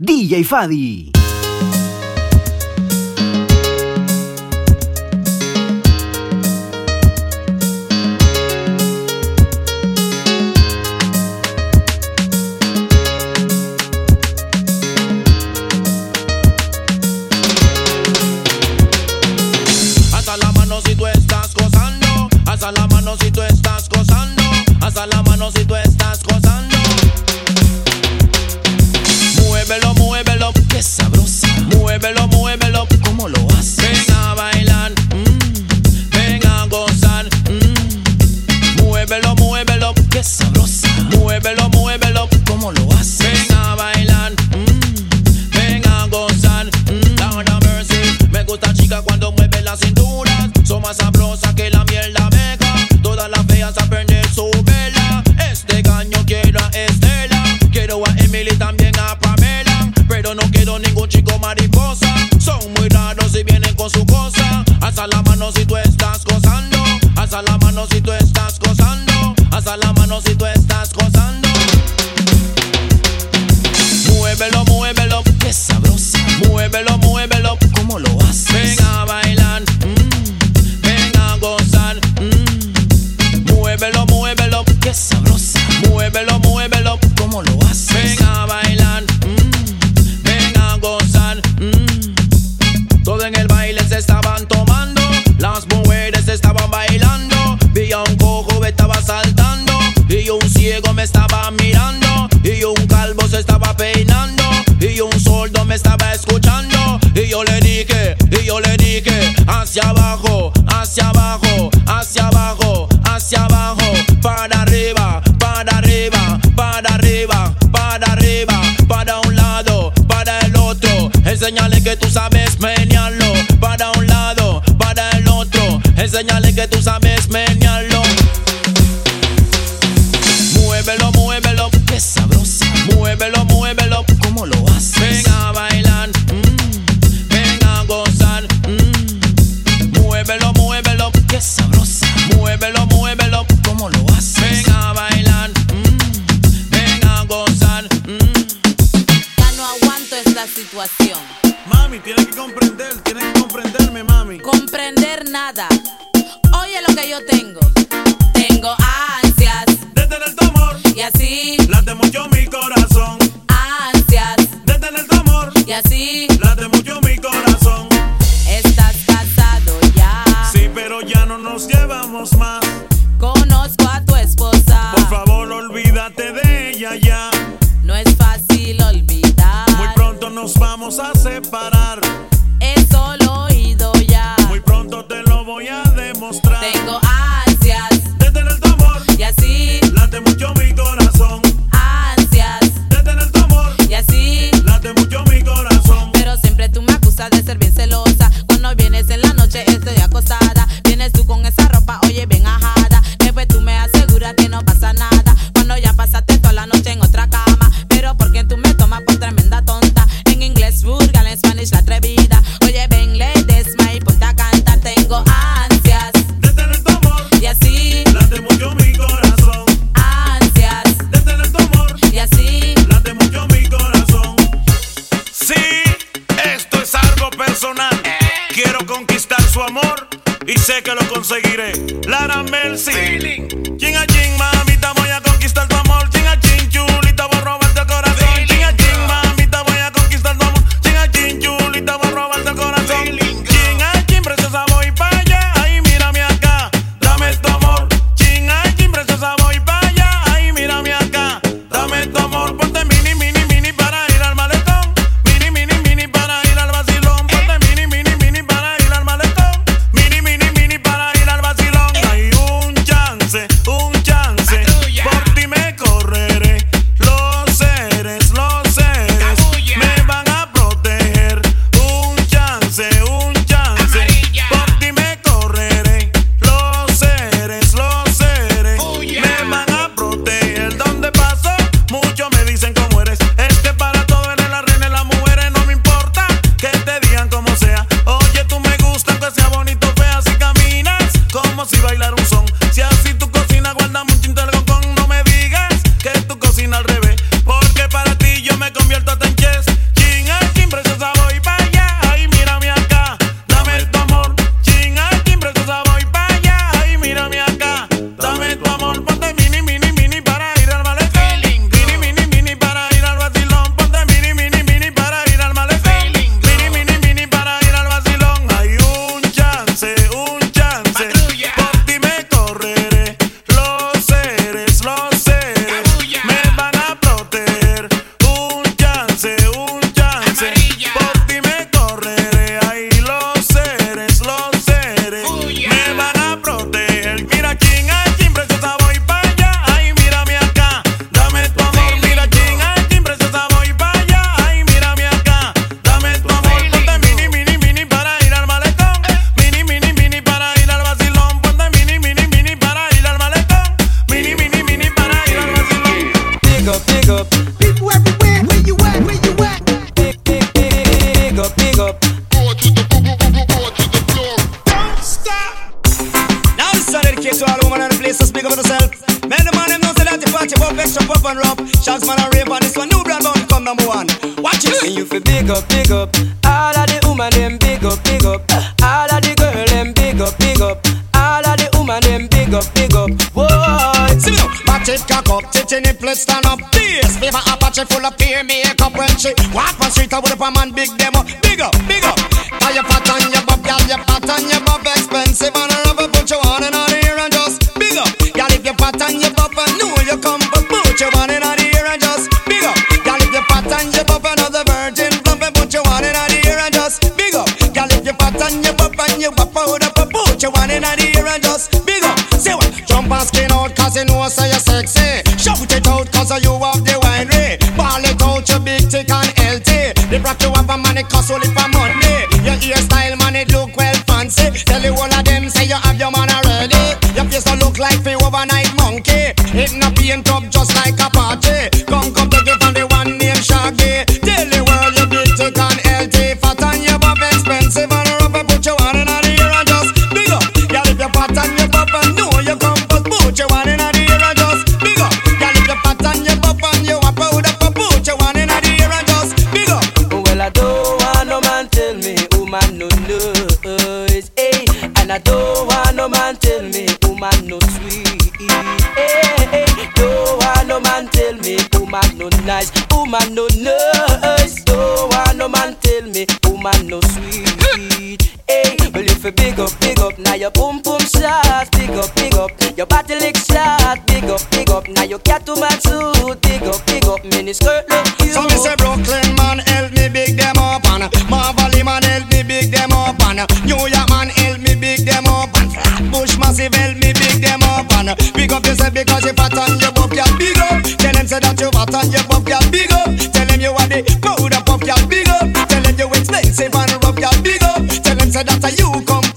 DJ Fadi. Y un ciego me estaba mirando. Y un calvo se estaba peinando. Y un sordo me estaba escuchando. Y yo le dije, y yo le dije, hacia abajo, hacia abajo, hacia abajo, hacia abajo. Para arriba, para arriba, para arriba, para arriba, para un lado, para el otro. Enseñale que tú sabes menearlo. Para un lado, para el otro. Enseñale que tú sabes hot girl big up. Tell them say that you come.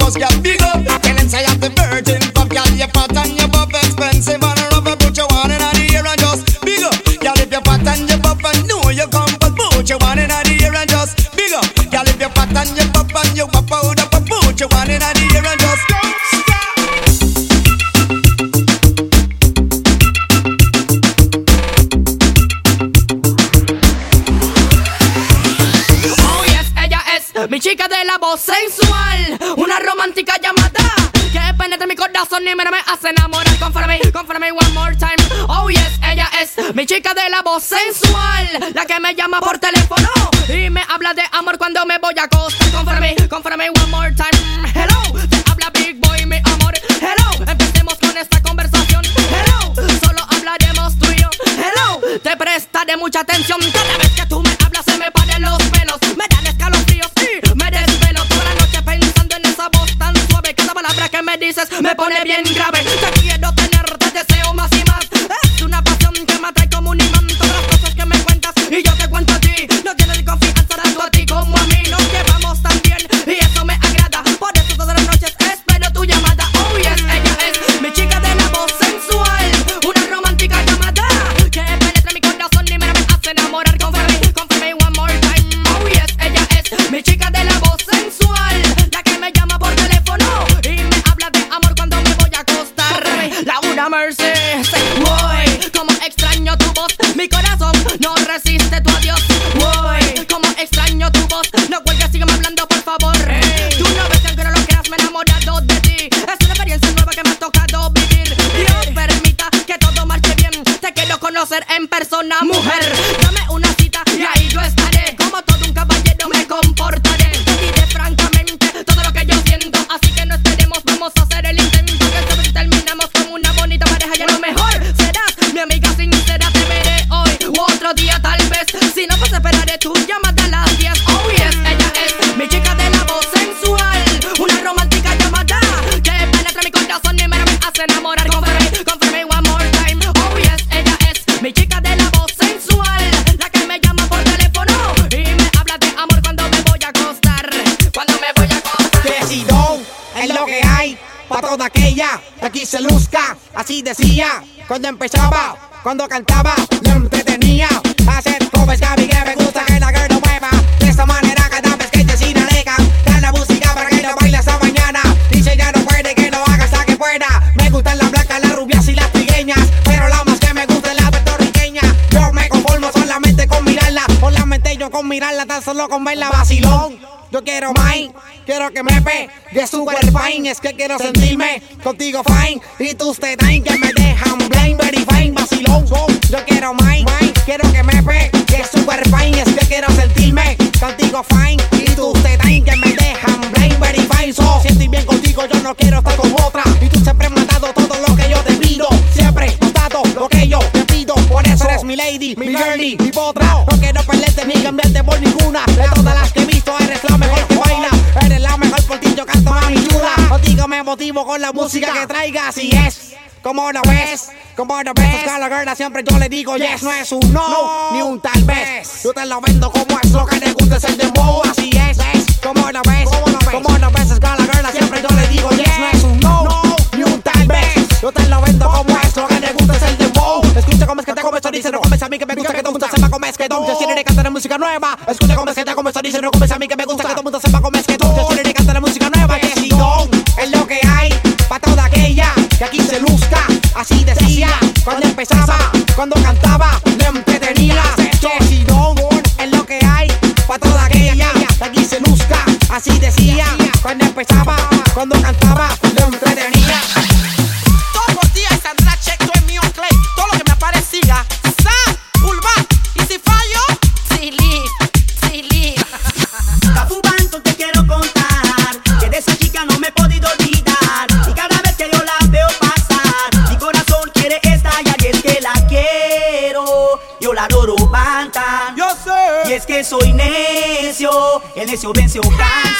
sensual, la que me llama por teléfono y me habla de amor cuando me voy a acostar. Conforme, conforme, decía, cuando empezaba, cuando cantaba, lo entretenía. Hacer covers, Gaby, que me gusta que la girl no mueva. De esta manera, cada vez que te sin alega, da la música para que lo baile hasta mañana. Dice ya no puede que lo haga hasta que pueda. Me gustan las blancas, las rubias y las trigueñas, pero la más que me gusta es la puertorriqueña. Yo me conformo solamente con mirarla, solamente yo con mirarla, tan solo con verla vacilón. Yo quiero más quiero que me pegue super fine. Es que quiero sentirme contigo fine. Y tus tetas que me dejan blind, very fine, vacilón. Yo quiero más, quiero que me pegue super fine. Es que quiero sentirme contigo fine. Y tus tetas que me dejan blind, very fine. So, siento bien contigo, yo no quiero estar con otra. Música que traigas. Y es. Como lo ves, como lo ves, a la girl siempre yo le digo yes, no es un no, ni un tal vez. Yo te lo vendo como es lo que le gusta es el dembow, así es, como lo ves, como lo ves, a la girl siempre yo le digo yes, no es un no, ni un tal vez. Yo te lo vendo como es lo que le gusta es el dembow. Escucha cómo es que te comes, dice no comes a mí que me gusta que todo el mundo sepa cómo es que don. Yo quiero de cantar música nueva. Escucha cómo es que te comes, dice no comes a mí que me gusta que todo el que aquí se luzca. Así decía cuando empezaba, cuando cantaba, le entretenía. Que si don es lo que hay para toda aquella que aquí se luzca. Así decía cuando empezaba, cuando cantaba, nesse eu vencer.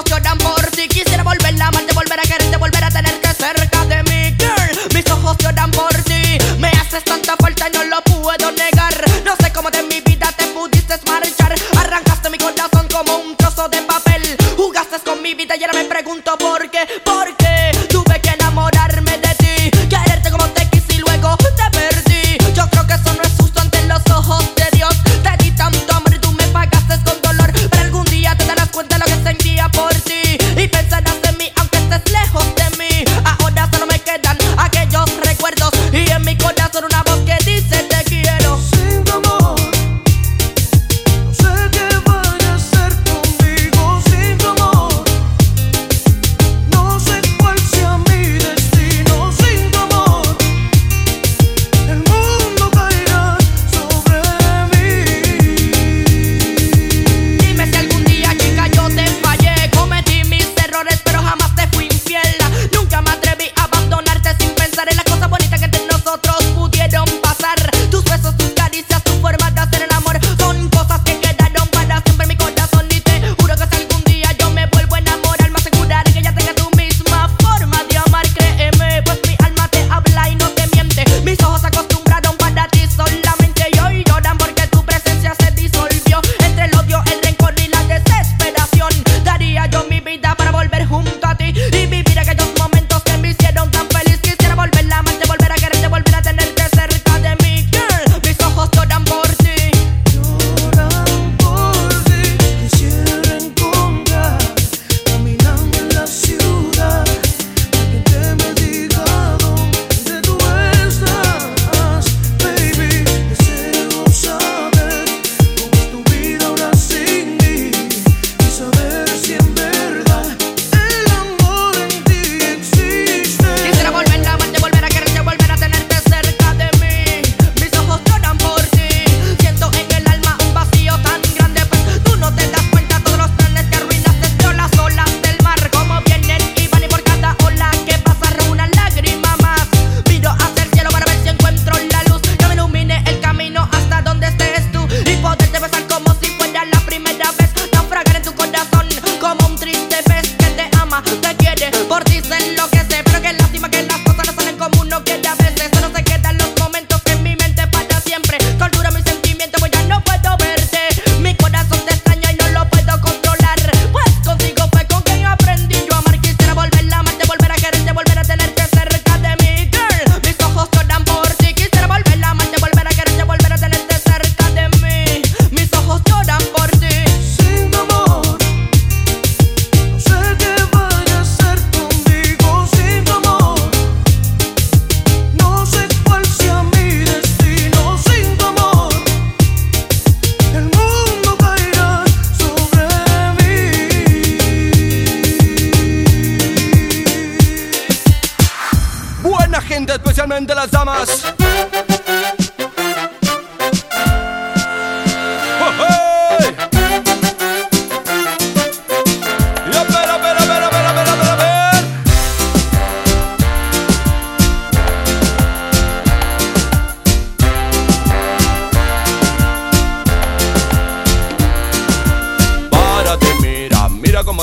emocionan por ti. Quisiera volverla a amarte, volver a quererte, volver a tenerte cerca de mí, girl. Mis ojos lloran por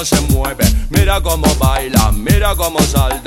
Se mueve, mira cómo baila, mira cómo salta.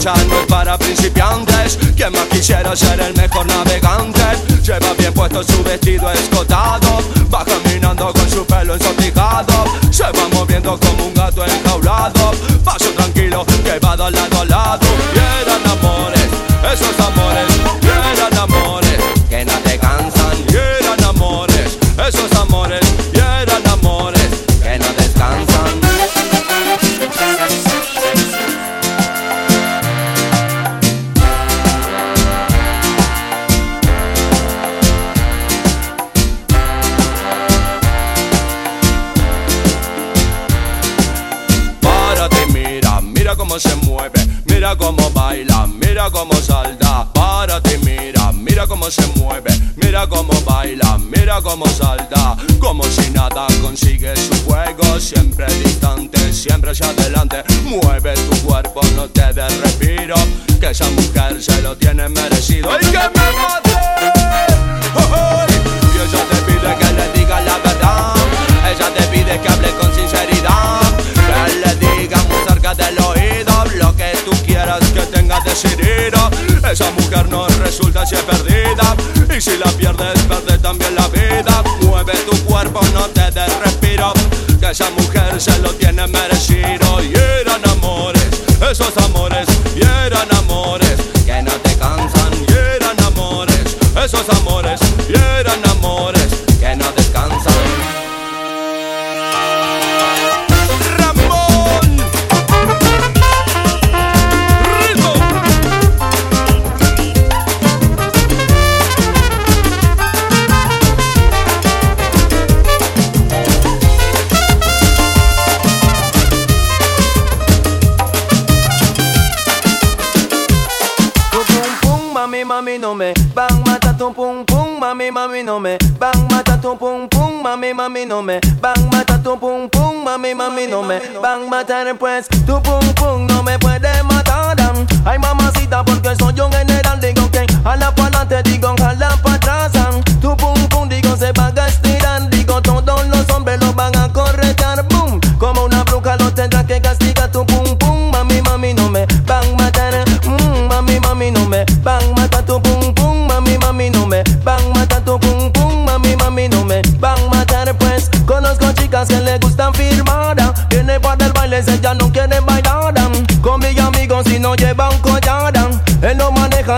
Es para principiantes, quien más quisiera ser el mejor navegante. Lleva bien puesto su vestido escotado, va caminando con su pelo ensortijado. Se va moviendo como un gato enjaulado, paso tranquilo que va de lado a lado. Y eran amores, esos amores, cómo se mueve, mira cómo baila, mira cómo salta. Párate, mira, mira cómo se mueve, mira cómo baila, mira cómo salta. Como si nada consigue su juego, siempre distante, siempre hacia adelante. Mueve tu cuerpo, no te des respiro, que esa mujer se lo tiene merecido. ¡Y que me mate! ¡Oh, oh! Esa mujer no resulta si es perdida. Y si la pierdes, pierdes también la vida. Mueve tu cuerpo, no te des respiro. Que esa mujer se lo tiene merecido. Y eran amores, esos amores, mami, no me Bang, mata tu pum pum, mami, mami, no me Bang, matar pues Tu pum pum no me puede matar. Ay, mamacita, porque soy un general Digo que jala pa' adelante, digo jala pa' atrás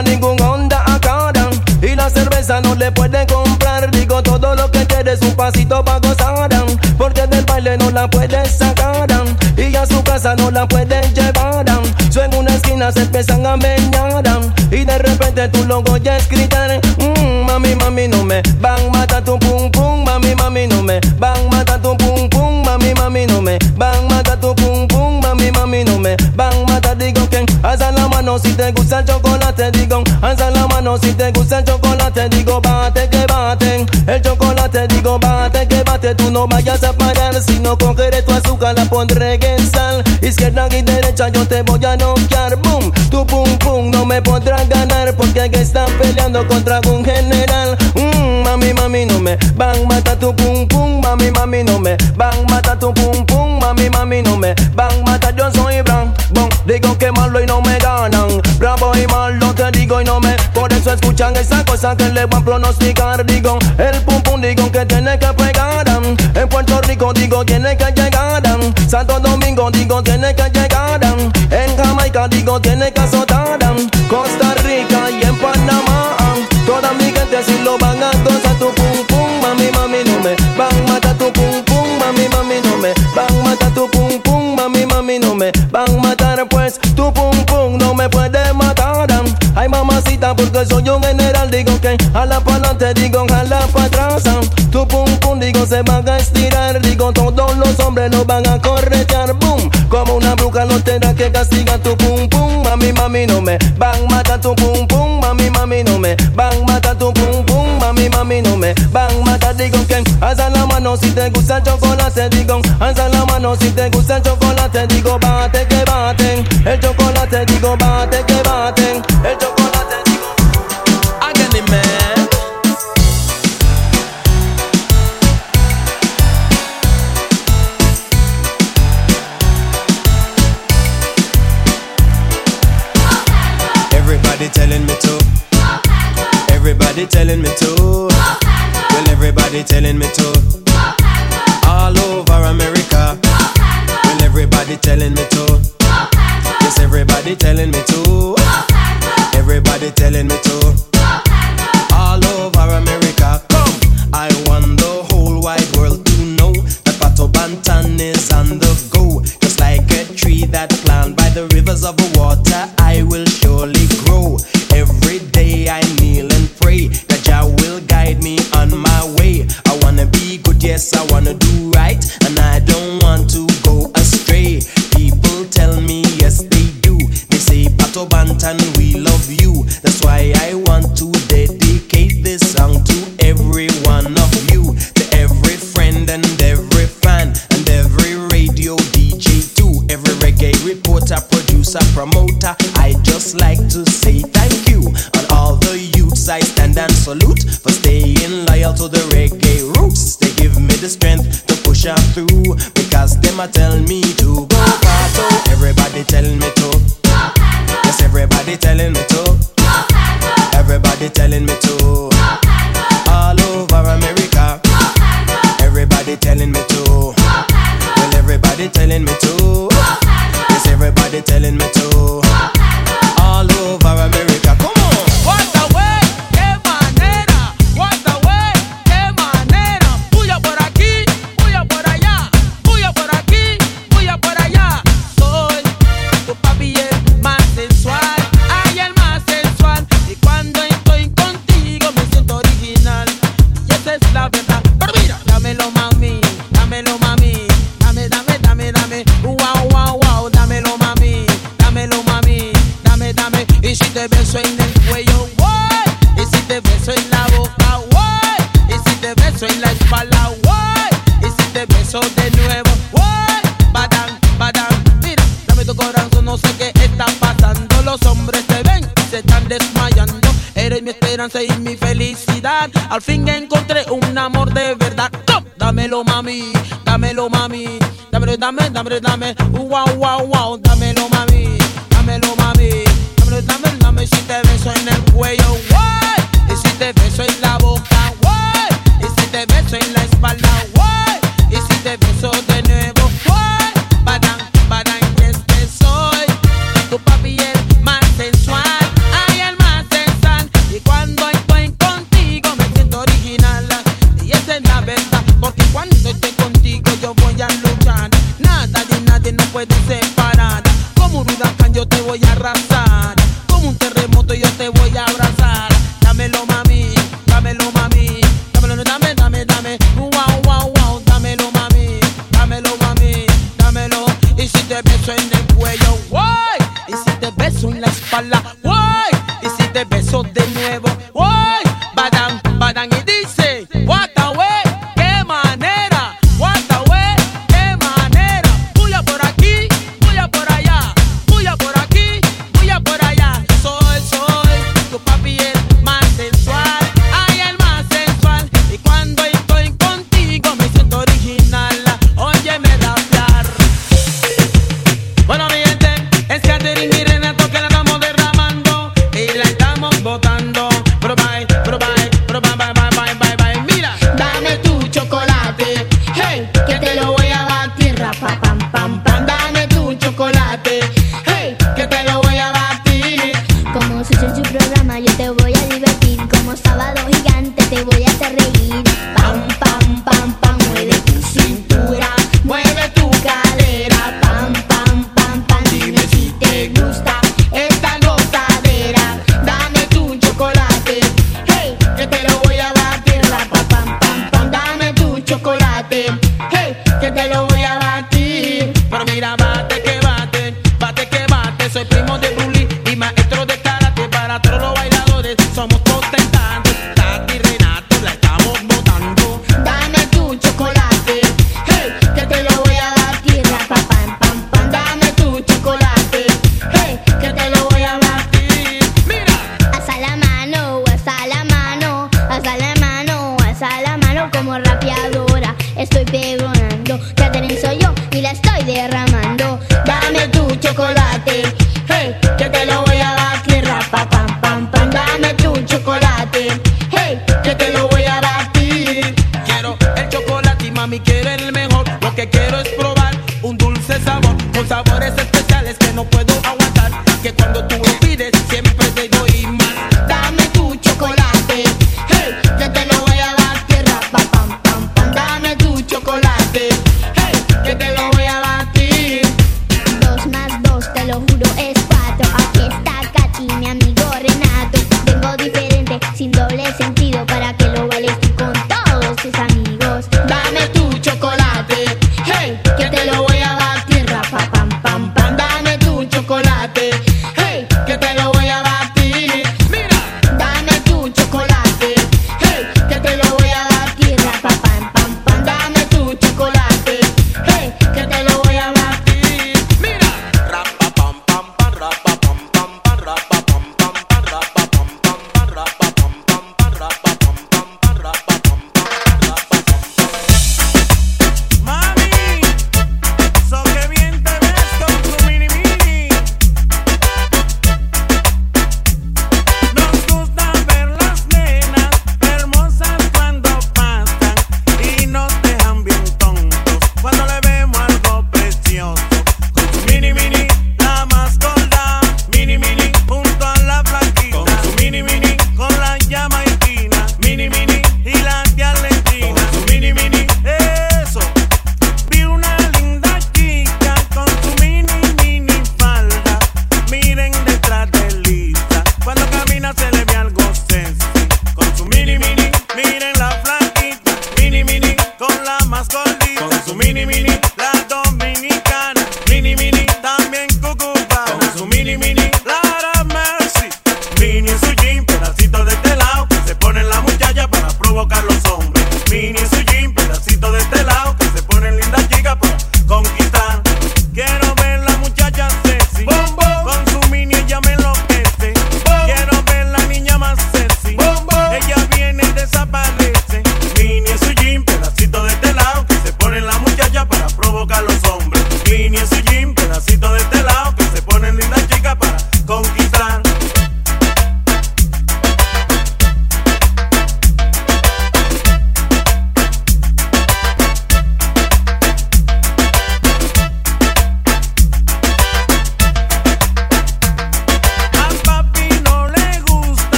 ningún Honda acá Y la cerveza no le puede comprar. Digo todo lo que quiere es un pasito pa' gozar. Porque del baile no la puede sacar. Y a su casa no la pueden llevar. Su en una esquina se empiezan a meñar. Y de repente tu logo ya es gritar mm, Mami, mami, no me Van, mata tu pum pum. Mami, mami, no me Van, mata tu pum pum. Mami, mami, no me Van, mata tu pum pum. Mami, mami, no me Van, Alza la mano si te gusta el chocolate Digo, alza la mano si te gusta el chocolate Digo, bate que bate El chocolate, digo, bate que bate. Tú no vayas a parar Si no cogeré tu azúcar la pondré en sal. Izquierda y derecha yo te voy a noquear Boom, tu pum pum no me podrás ganar Porque aquí están peleando contra un general. Mm, Mami, mami, no me Van, mata tu pum pum. Mami, mami, no me Van, mata tu pum pum. Mami, mami, no me Van, mata yo soy que escuchan esa cosa que le van a pronosticar, digo, el pum pum, digo que tiene que pegar. En Puerto Rico, digo, tiene que llegar. Santo Domingo, digo, tiene que llegar. En Jamaica, digo, tiene que azotar. Costa Rica y en Panamá, toda mi gente si lo van a gozar tu pum pum, mami, mami, no me van a matar tu pum pum, mami, mami, no me van a matar tu pum pum, mami, mami, no me van a matar, pues tu pum pum no me puede porque soy un general. Digo que a jala pa'lante, digo jala pa' atrás. Ah. Tu pum pum, digo se van a estirar. Digo todos los hombres lo van a corretear. Boom, como una bruja no tendrá que castigar tu pum pum. Mami, mami, no me van mata tu pum pum. Mami, mami, no me van mata tu pum pum. Mami, mami, no me van mata. Digo que alza la mano si te gusta el chocolate. Digo, alza la mano si te gusta el chocolate. Digo, bate que bate. El chocolate, digo, bate que telling me to him, I tell me Al fin encontré un amor de verdad. ¡Com! Dámelo, mami, dámelo, mami. Dámelo, dame, dame, dame. Wow, wow, wow.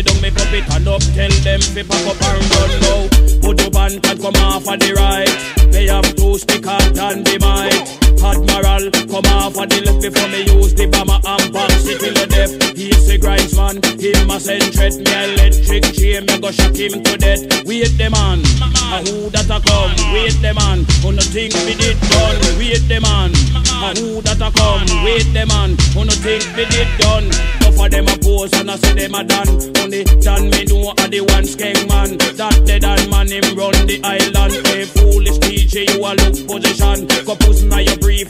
And down. Me come fit and up, tell them fi pack up and run now. Put up and can come off of the right. They have two sticker than the mic. Admiral, come off of the left before me use the bomber and box it till the death. He's the grinds man, him a send threat. Me electric chain, me go shock him to death. Wait the man, a who that a come? Wait the man, who no think me did done? Wait the man, a who that a come? Wait the man, who no think me did done? Enough of them a pose and I say them a done. Only done me know a the one skeng man. That dead and man him run the island. Hey foolish DJ, you a look position. Go puss na your brief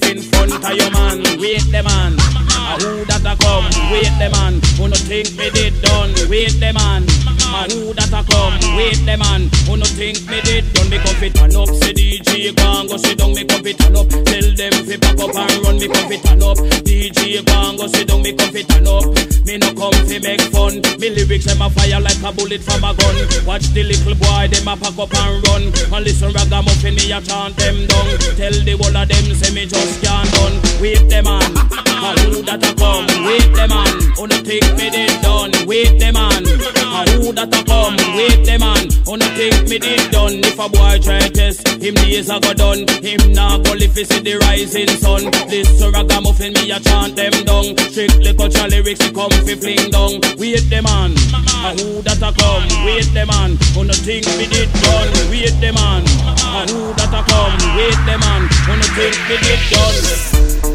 front of your man. Wait the man, a who that a come? Wait the man, who no think me did done? Wait the man, a who that a come? Wait the man, who no think me did done? Me come fit and up, say DJ go and go sit down. Me come fit and up, tell them fi pack up and run. Me come fit and up, DJ go and go sit down. Me come fit and up. Me no come fi make fun. Me lyrics them a fire like a bullet from a gun. Watch the little boy them a pack up and run. And listen ragamuffin me a chant them down. Tell the whole of them say me just can't done. Wait them man, a who that a come? Wait them man, who no think me did done? Wait them man, a who that a come? Wait them man, who no think me did done? If a boy try test, him days a go done. Him nah go fi see the rising sun. This ragamuffin me a chant them down. Strictly culture lyrics he come fi fling down. Wait the man, a who that a come? Wait the man, who no think me did done? Wait the man, a who that a come? Wait the man, who no think me did done? Yes.